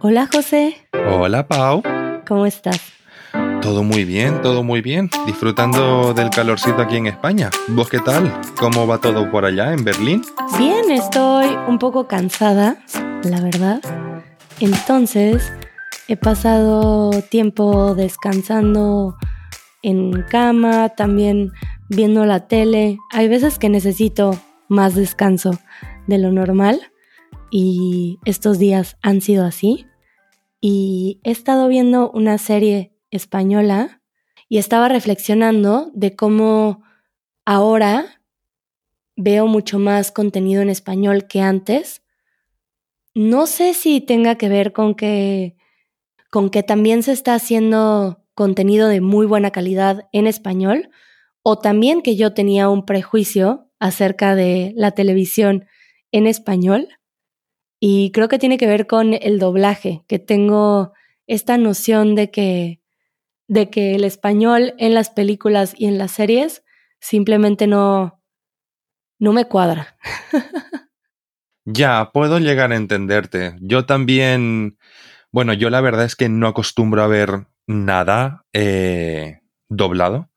Hola José, Hola Pau, ¿cómo estás? todo muy bien, todo muy bien, disfrutando del calorcito aquí en España. ¿Vos qué tal? ¿Cómo va todo por allá en Berlín? Bien, estoy un poco cansada, la verdad. Entonces, he pasado tiempo descansando en cama, también viendo la tele. Hay veces que necesito más descanso de lo normal y estos días han sido así. Y he estado viendo una serie española y estaba reflexionando de cómo ahora veo mucho más contenido en español que antes. No sé si tenga que ver con que con que también se está haciendo contenido de muy buena calidad en español o también que yo tenía un prejuicio acerca de la televisión en español y creo que tiene que ver con el doblaje, que tengo esta noción de que de que el español en las películas y en las series simplemente no no me cuadra. Ya, puedo llegar a entenderte. Yo también, bueno, yo la verdad es que no acostumbro a ver nada eh, doblado.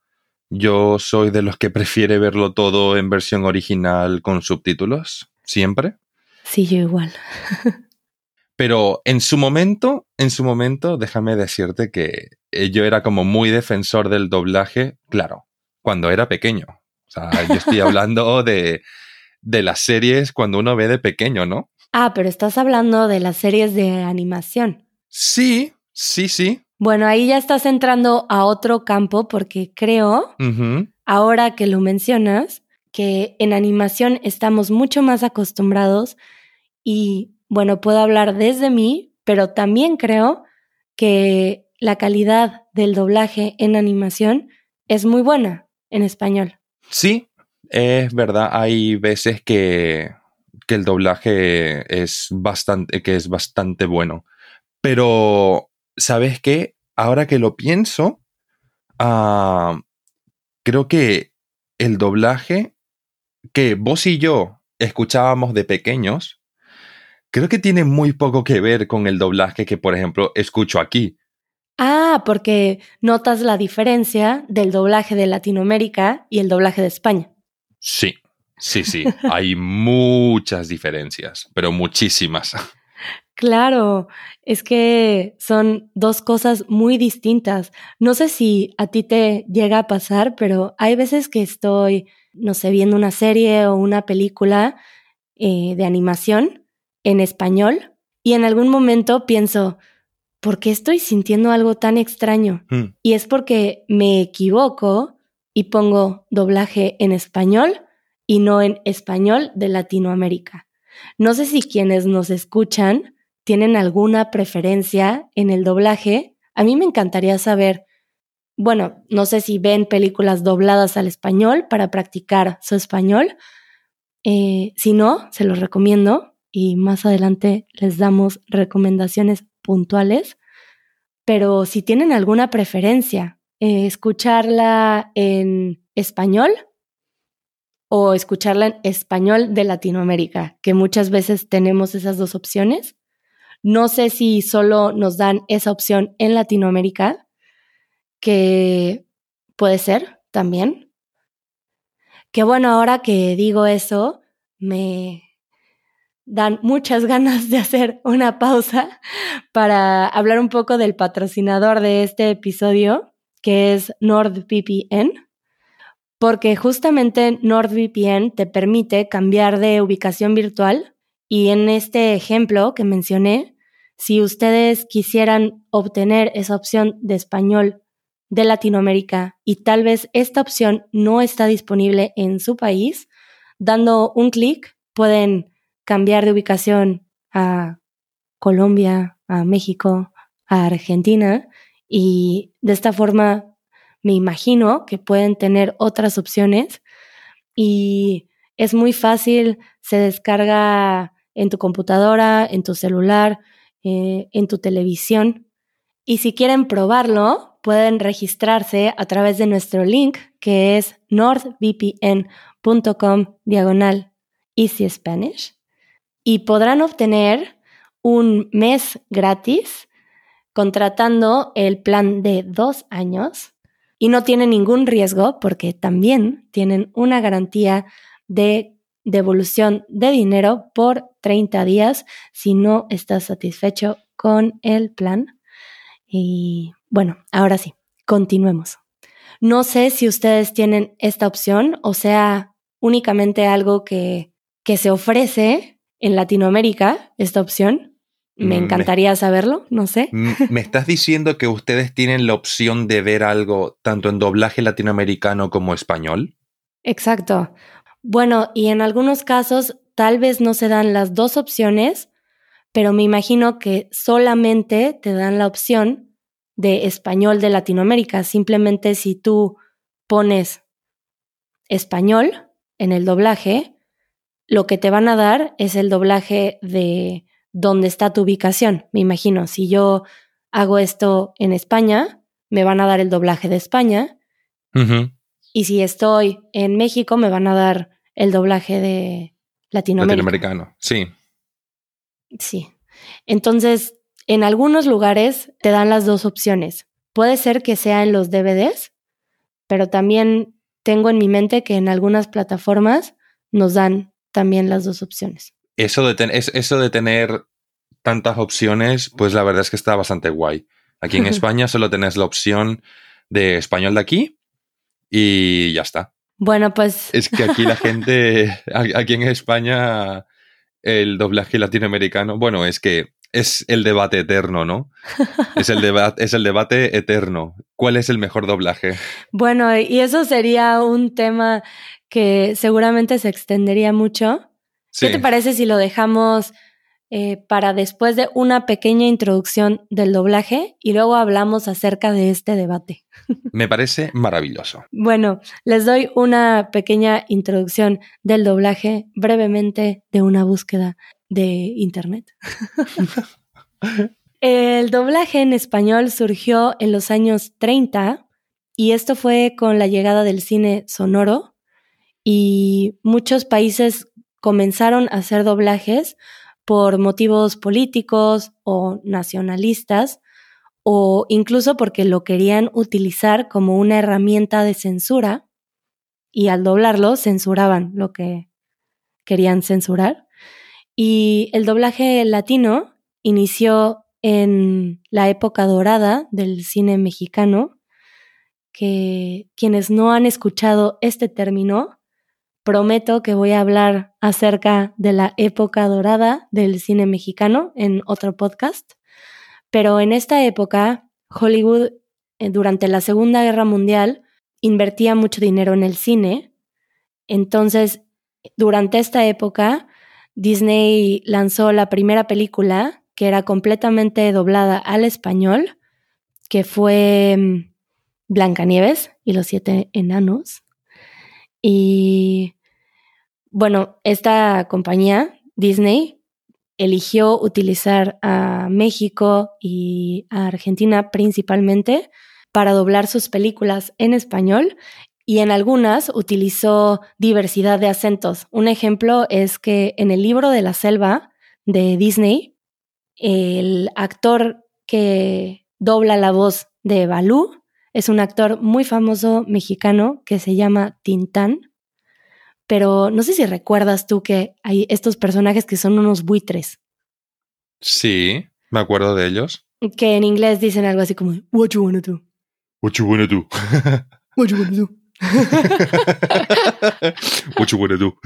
Yo soy de los que prefiere verlo todo en versión original con subtítulos, siempre. Sí, yo igual. Pero en su momento, en su momento, déjame decirte que eh, yo era como muy defensor del doblaje, claro, cuando era pequeño. O sea, yo estoy hablando de, de las series cuando uno ve de pequeño, ¿no? Ah, pero estás hablando de las series de animación. Sí, sí, sí. Bueno, ahí ya estás entrando a otro campo porque creo, ahora que lo mencionas, que en animación estamos mucho más acostumbrados y, bueno, puedo hablar desde mí, pero también creo que la calidad del doblaje en animación es muy buena en español. Sí, es verdad, hay veces que, que el doblaje es bastante, que es bastante bueno. Pero, ¿sabes qué? Ahora que lo pienso, ah, creo que el doblaje que vos y yo escuchábamos de pequeños, creo que tiene muy poco que ver con el doblaje que, por ejemplo, escucho aquí. Ah, porque notas la diferencia del doblaje de Latinoamérica y el doblaje de España. Sí, sí, sí, hay muchas diferencias, pero muchísimas. Claro, es que son dos cosas muy distintas. No sé si a ti te llega a pasar, pero hay veces que estoy, no sé, viendo una serie o una película eh, de animación en español y en algún momento pienso, ¿por qué estoy sintiendo algo tan extraño? Hmm. Y es porque me equivoco y pongo doblaje en español y no en español de Latinoamérica. No sé si quienes nos escuchan tienen alguna preferencia en el doblaje. A mí me encantaría saber, bueno, no sé si ven películas dobladas al español para practicar su español. Eh, si no, se los recomiendo y más adelante les damos recomendaciones puntuales. Pero si tienen alguna preferencia, eh, escucharla en español o escucharla en español de Latinoamérica, que muchas veces tenemos esas dos opciones. No sé si solo nos dan esa opción en Latinoamérica, que puede ser también. Que bueno, ahora que digo eso, me dan muchas ganas de hacer una pausa para hablar un poco del patrocinador de este episodio, que es NordVPN porque justamente NordVPN te permite cambiar de ubicación virtual. Y en este ejemplo que mencioné, si ustedes quisieran obtener esa opción de español de Latinoamérica y tal vez esta opción no está disponible en su país, dando un clic pueden cambiar de ubicación a Colombia, a México, a Argentina. Y de esta forma me imagino que pueden tener otras opciones. Y es muy fácil, se descarga en tu computadora, en tu celular, eh, en tu televisión. Y si quieren probarlo, pueden registrarse a través de nuestro link que es nordvpn.com diagonal Easy Spanish y podrán obtener un mes gratis contratando el plan de dos años y no tienen ningún riesgo porque también tienen una garantía de devolución de dinero por 30 días si no estás satisfecho con el plan. Y bueno, ahora sí, continuemos. No sé si ustedes tienen esta opción o sea únicamente algo que, que se ofrece en Latinoamérica, esta opción. Me mm, encantaría saberlo, no sé. ¿Me estás diciendo que ustedes tienen la opción de ver algo tanto en doblaje latinoamericano como español? Exacto. Bueno, y en algunos casos tal vez no se dan las dos opciones, pero me imagino que solamente te dan la opción de español de Latinoamérica. Simplemente si tú pones español en el doblaje, lo que te van a dar es el doblaje de dónde está tu ubicación. Me imagino, si yo hago esto en España, me van a dar el doblaje de España. Y si estoy en México, me van a dar el doblaje de Latinoamérica. Latinoamericano, sí. Sí. Entonces, en algunos lugares te dan las dos opciones. Puede ser que sea en los DVDs, pero también tengo en mi mente que en algunas plataformas nos dan también las dos opciones. Eso de, eso de tener tantas opciones, pues la verdad es que está bastante guay. Aquí en España solo tenés la opción de español de aquí y ya está. Bueno, pues... Es que aquí la gente, aquí en España, el doblaje latinoamericano, bueno, es que es el debate eterno, ¿no? Es el, es el debate eterno. ¿Cuál es el mejor doblaje? Bueno, y eso sería un tema que seguramente se extendería mucho. ¿Qué te parece si lo dejamos eh, para después de una pequeña introducción del doblaje y luego hablamos acerca de este debate? Me parece maravilloso. Bueno, les doy una pequeña introducción del doblaje brevemente de una búsqueda de Internet. El doblaje en español surgió en los años 30 y esto fue con la llegada del cine sonoro y muchos países comenzaron a hacer doblajes por motivos políticos o nacionalistas o incluso porque lo querían utilizar como una herramienta de censura y al doblarlo censuraban lo que querían censurar. Y el doblaje latino inició en la época dorada del cine mexicano, que quienes no han escuchado este término, prometo que voy a hablar acerca de la época dorada del cine mexicano en otro podcast. Pero en esta época, Hollywood, eh, durante la Segunda Guerra Mundial, invertía mucho dinero en el cine. Entonces, durante esta época, Disney lanzó la primera película que era completamente doblada al español, que fue mm, Blancanieves y los siete enanos. Y bueno, esta compañía, Disney, eligió utilizar a México y a Argentina principalmente para doblar sus películas en español y en algunas utilizó diversidad de acentos. Un ejemplo es que en el libro de la selva de Disney, el actor que dobla la voz de Balú es un actor muy famoso mexicano que se llama Tintán. Pero no sé si recuerdas tú que hay estos personajes que son unos buitres. Sí, me acuerdo de ellos. Que en inglés dicen algo así como What you wanna do? What you wanna do? What you wanna do?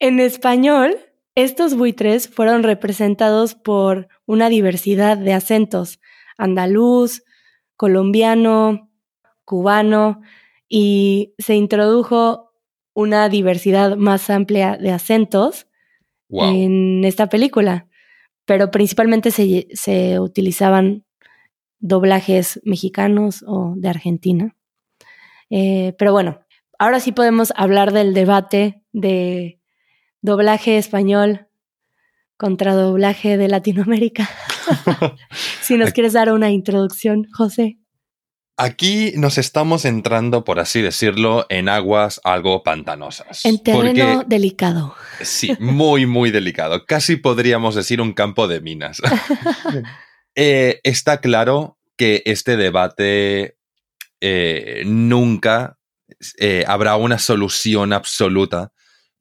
En español, estos buitres fueron representados por una diversidad de acentos, andaluz, colombiano, cubano, y se introdujo una diversidad más amplia de acentos en esta película, pero principalmente se, se utilizaban doblajes mexicanos o de Argentina. Eh, pero bueno, ahora sí podemos hablar del debate de doblaje español contra doblaje de Latinoamérica. si nos quieres dar una introducción, José. Aquí nos estamos entrando, por así decirlo, en aguas algo pantanosas. En terreno delicado. Sí, muy, muy delicado. Casi podríamos decir un campo de minas. Eh, está claro que este debate eh, nunca eh, habrá una solución absoluta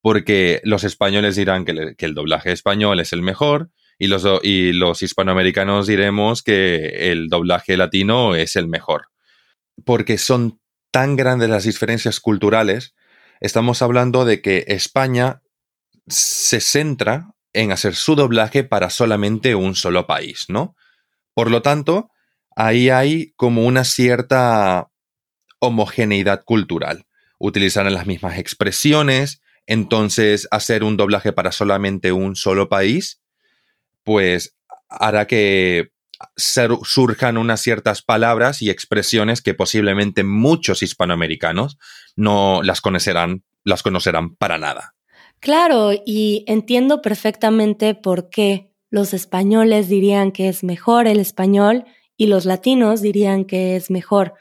porque los españoles dirán que, el doblaje español es el mejor y los, y los hispanoamericanos diremos que el doblaje latino es el mejor. Porque son tan grandes las diferencias culturales, estamos hablando de que España se centra en hacer su doblaje para solamente un solo país, ¿no? Por lo tanto, ahí hay como una cierta homogeneidad cultural. Utilizar las mismas expresiones, entonces hacer un doblaje para solamente un solo país, pues hará que surjan unas ciertas palabras y expresiones que posiblemente muchos hispanoamericanos no las conocerán, las conocerán para nada. Claro, y entiendo perfectamente por qué los españoles dirían que es mejor el español y los latinos dirían que es mejor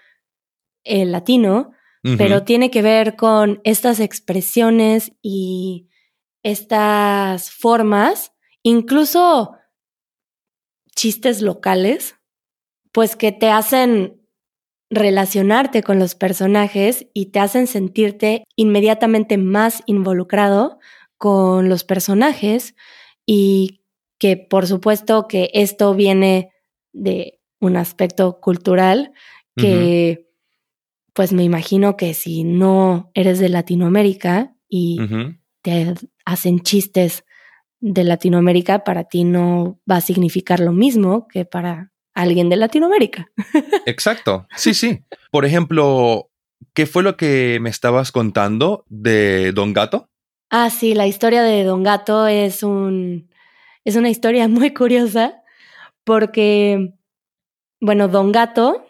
el latino, pero tiene que ver con estas expresiones y estas formas, incluso chistes locales, pues que te hacen relacionarte con los personajes y te hacen sentirte inmediatamente más involucrado con los personajes y que por supuesto que esto viene de un aspecto cultural que pues me imagino que si no eres de Latinoamérica y te hacen chistes de Latinoamérica, para ti no va a significar lo mismo que para alguien de Latinoamérica. Exacto, sí, sí. Por ejemplo, ¿qué fue lo que me estabas contando de Don Gato? Ah, sí, la historia de Don Gato es un es una historia muy curiosa porque bueno, Don Gato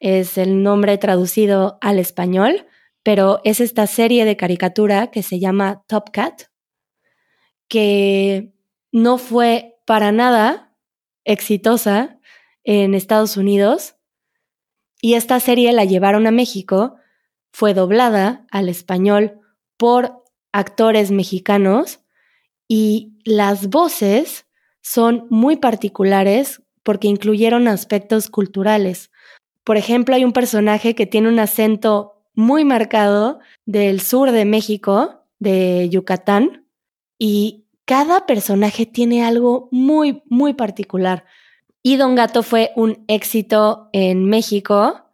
es el nombre traducido al español, pero es esta serie de caricatura que se llama Top Cat, que no fue para nada exitosa en Estados Unidos. Y esta serie la llevaron a México, fue doblada al español por actores mexicanos y las voces son muy particulares porque incluyeron aspectos culturales. Por ejemplo, hay un personaje que tiene un acento muy marcado del sur de México, de Yucatán, y cada personaje tiene algo muy, muy particular. Y Don Gato fue un éxito en México,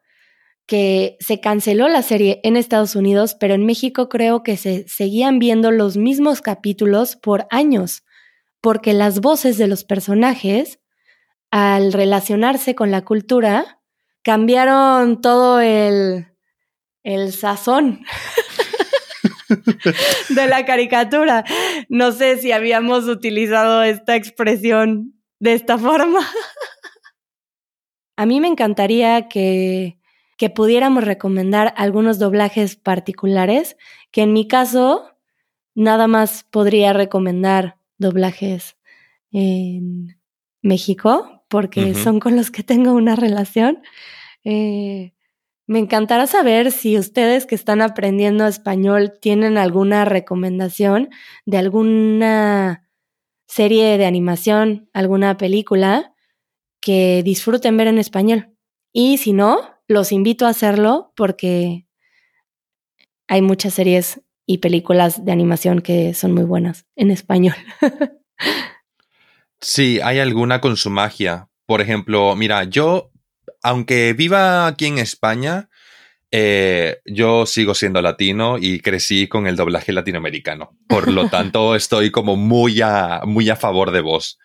que se canceló la serie en Estados Unidos, pero en México creo que se seguían viendo los mismos capítulos por años, porque las voces de los personajes, al relacionarse con la cultura, cambiaron todo el, el sazón de la caricatura. No sé si habíamos utilizado esta expresión de esta forma. A mí me encantaría que, que pudiéramos recomendar algunos doblajes particulares, que en mi caso nada más podría recomendar doblajes en México, porque son con los que tengo una relación. Eh, me encantará saber si ustedes que están aprendiendo español tienen alguna recomendación de alguna serie de animación, alguna película que disfruten ver en español. Y si no, los invito a hacerlo porque hay muchas series y películas de animación que son muy buenas en español. sí, hay alguna con su magia. Por ejemplo, mira, yo aunque viva aquí en España, eh, yo sigo siendo latino y crecí con el doblaje latinoamericano. Por lo tanto, estoy como muy a, muy a favor de vos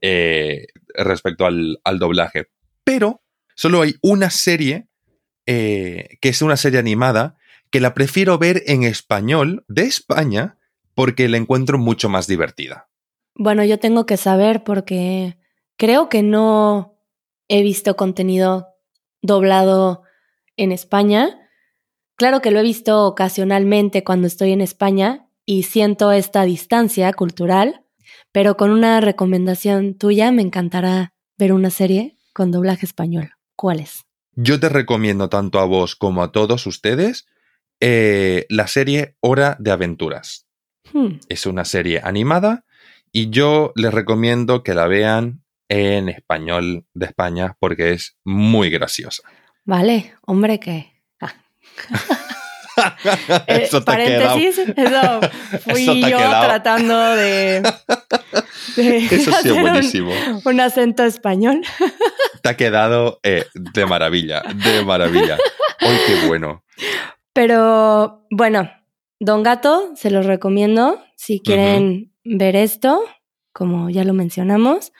eh, respecto al, doblaje. Pero solo hay una serie, eh, que es una serie animada, que la prefiero ver en español de España porque la encuentro mucho más divertida. Bueno, yo tengo que saber porque creo que no he visto contenido doblado en España. Claro que lo he visto ocasionalmente cuando estoy en España y siento esta distancia cultural, pero con una recomendación tuya me encantará ver una serie con doblaje español. ¿Cuál es? yo te recomiendo tanto a vos como a todos ustedes eh, la serie Hora de Aventuras. Hmm. Es una serie animada y yo les recomiendo que la vean en español de España porque es muy graciosa. Vale, hombre, que. ah. Eh, Eso te ha quedado. paréntesis, eso fui Eso yo quedado. tratando de, de Eso hacer un- buenísimo. Un, acento español. Te ha quedado eh, de maravilla, de maravilla. ¡Ay, qué bueno! Pero bueno, Don Gato, se los recomiendo si quieren ver esto, como ya lo mencionamos.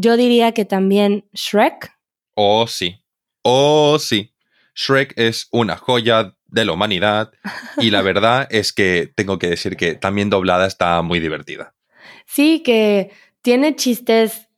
Yo diría que también Shrek. Oh, sí. Oh, sí. Shrek es una joya de la humanidad y la verdad es que tengo que decir que también doblada está muy divertida. Sí, que tiene chistes,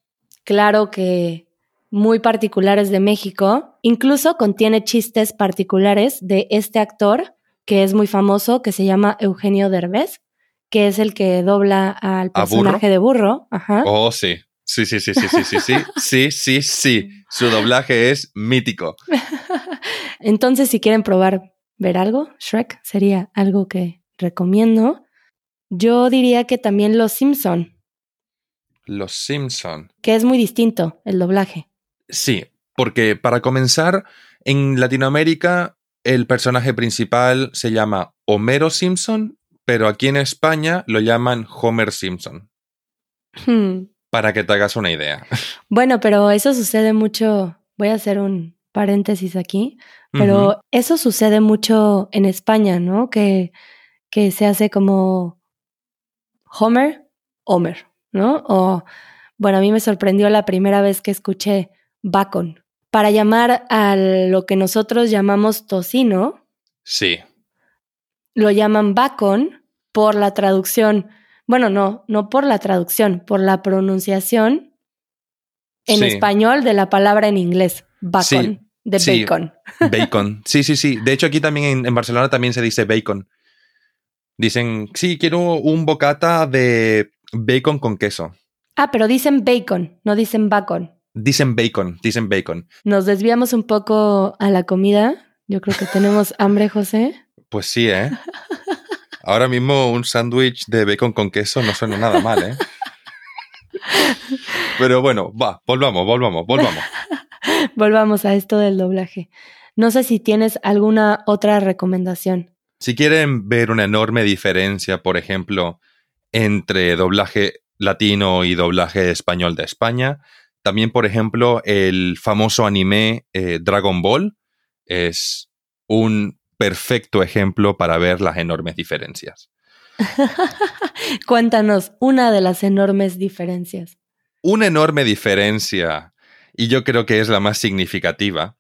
claro que muy particulares de México. Incluso contiene chistes particulares de este actor que es muy famoso, que se llama Eugenio Derbez, que es el que dobla al personaje de burro. Ajá. Oh, sí. Sí, sí, sí, sí, sí, sí, sí, sí, sí, sí. Su doblaje es mítico. Entonces, si quieren probar ver algo, Shrek sería algo que recomiendo. Yo diría que también Los Simpson, Los Simpson. que es muy distinto el doblaje. Sí, porque para comenzar, en Latinoamérica el personaje principal se llama Homero Simpson, pero aquí en España lo llaman Homer Simpson, Hmm. Para que te hagas una idea. Bueno, pero eso sucede mucho. Voy a hacer un paréntesis aquí, pero eso sucede mucho en España, ¿no? Que, que se hace como Homer, Homer, ¿no? O, bueno, a mí me sorprendió la primera vez que escuché bacon. Para llamar a lo que nosotros llamamos tocino, Sí, lo llaman bacon por la traducción. Bueno, no, no por la traducción, por la pronunciación en Sí. español de la palabra en inglés, bacon, Sí, de sí. bacon. bacon. Sí, sí, sí. De hecho, aquí también en, en Barcelona también se dice bacon. Dicen, sí, quiero un bocata de bacon con queso. Ah, pero dicen bacon, no dicen bacon. Dicen bacon, dicen bacon. Nos desviamos un poco a la comida. Yo creo que tenemos hambre, José. Pues sí, ¿eh? Ahora mismo un sándwich de bacon con queso no suena nada mal, ¿eh? Pero bueno, va, volvamos, volvamos, volvamos. Volvamos a esto del doblaje. No sé si tienes alguna otra recomendación. Si quieren ver una enorme diferencia, por ejemplo, entre doblaje latino y doblaje español de España, también, por ejemplo, el famoso anime eh, Dragon Ball es un perfecto ejemplo para ver las enormes diferencias. Cuéntanos una de las enormes diferencias. Una enorme diferencia, y yo creo que es la más significativa,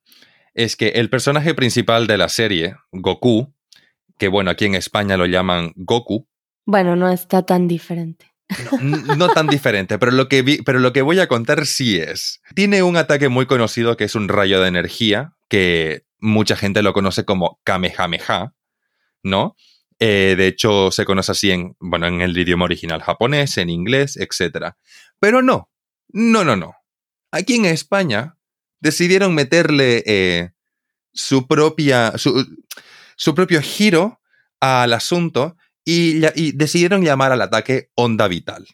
es que el personaje principal de la serie, Goku, que bueno, aquí en España lo llaman Goku, Bueno, no está tan diferente. No tan diferente, pero lo, que vi- pero lo que voy a contar sí es. Tiene un ataque muy conocido que es un rayo de energía, que mucha gente lo conoce como Kamehameha, ¿no? Eh, de hecho, se conoce así en, bueno, en el idioma original japonés, en inglés, etc. Pero no, no, no, no. Aquí en España decidieron meterle eh, su propia, su, su propio giro al asunto y, decidieron llamar al ataque onda vital.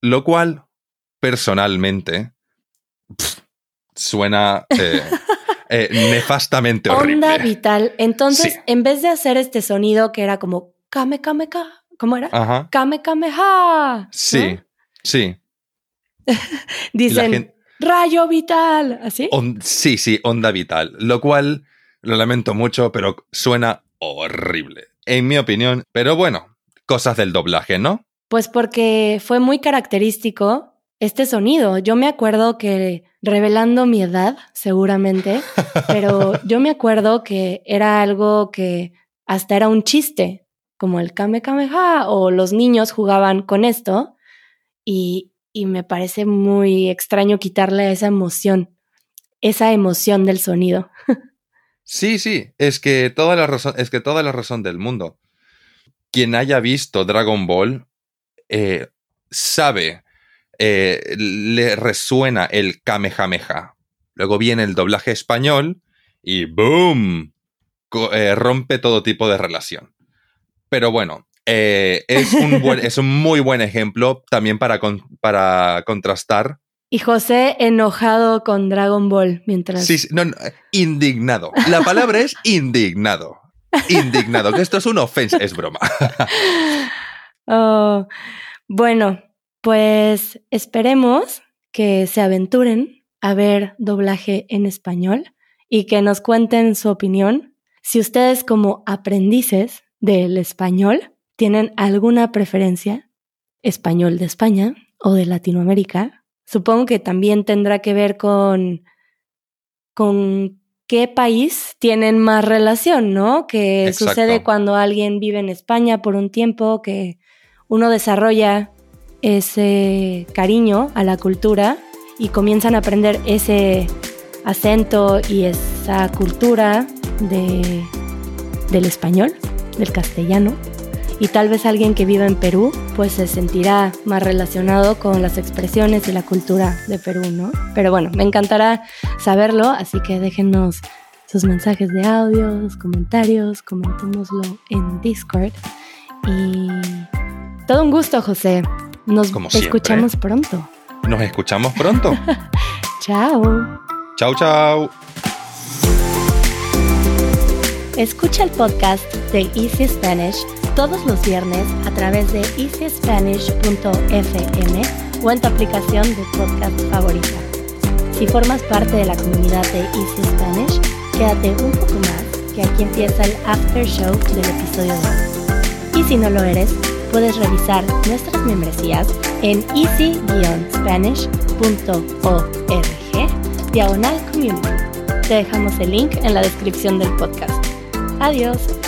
Lo cual, personalmente, suena eh, eh, nefastamente horrible. Onda vital. Entonces, Sí. en vez de hacer este sonido que era como kame kame ka, ¿cómo era? Ajá. Kame kame ha. Sí, sí. Dicen rayo vital, ¿así? On- sí, sí, onda vital. Lo cual, lo lamento mucho, pero suena horrible. En mi opinión. Pero bueno, cosas del doblaje, ¿no? Pues porque fue muy característico este sonido. Yo me acuerdo que, revelando mi edad, seguramente, pero yo me acuerdo que era algo que hasta era un chiste, como el Kame Kame Ha, o los niños jugaban con esto, y, y me parece muy extraño quitarle esa emoción, esa emoción del sonido. Sí, sí, es que toda la razón, es que toda la razón del mundo. Quien haya visto Dragon Ball eh, sabe, eh, le resuena el Kamehameha. Luego viene el doblaje español y ¡boom! Eh, rompe todo tipo de relación. Pero bueno, eh, es, un es un muy buen ejemplo también para, para contrastar. Y José enojado con Dragon Ball mientras... Sí, no, indignado. La palabra es indignado. Indignado, que esto es una ofensa, es broma. Oh, bueno, pues esperemos que se aventuren a ver doblaje en español y que nos cuenten su opinión. Si ustedes como aprendices del español tienen alguna preferencia, español de España o de Latinoamérica, supongo que también tendrá que ver con, con qué país tienen más relación, ¿no? Que sucede cuando alguien vive en España por un tiempo, que uno desarrolla ese cariño a la cultura y comienzan a aprender ese acento y esa cultura de, del español, del castellano. Y tal vez alguien que viva en Perú, pues se sentirá más relacionado con las expresiones y la cultura de Perú, ¿no? Pero bueno, me encantará saberlo, así que déjenos sus mensajes de audio, comentarios, comentémoslo en Discord. Y todo un gusto, José. Nos escuchamos pronto. Nos escuchamos pronto. chao. Chao, chao. Escucha el podcast de Easy Spanish todos los viernes a través de easyspanish.fm o en tu aplicación de podcast favorita. Si formas parte de la comunidad de Easy Spanish, quédate un poco más, que aquí empieza el after show del episodio 2. Y si no lo eres, puedes revisar nuestras membresías en easy-spanish.org diagonal community. Te dejamos el link en la descripción del podcast. Adiós.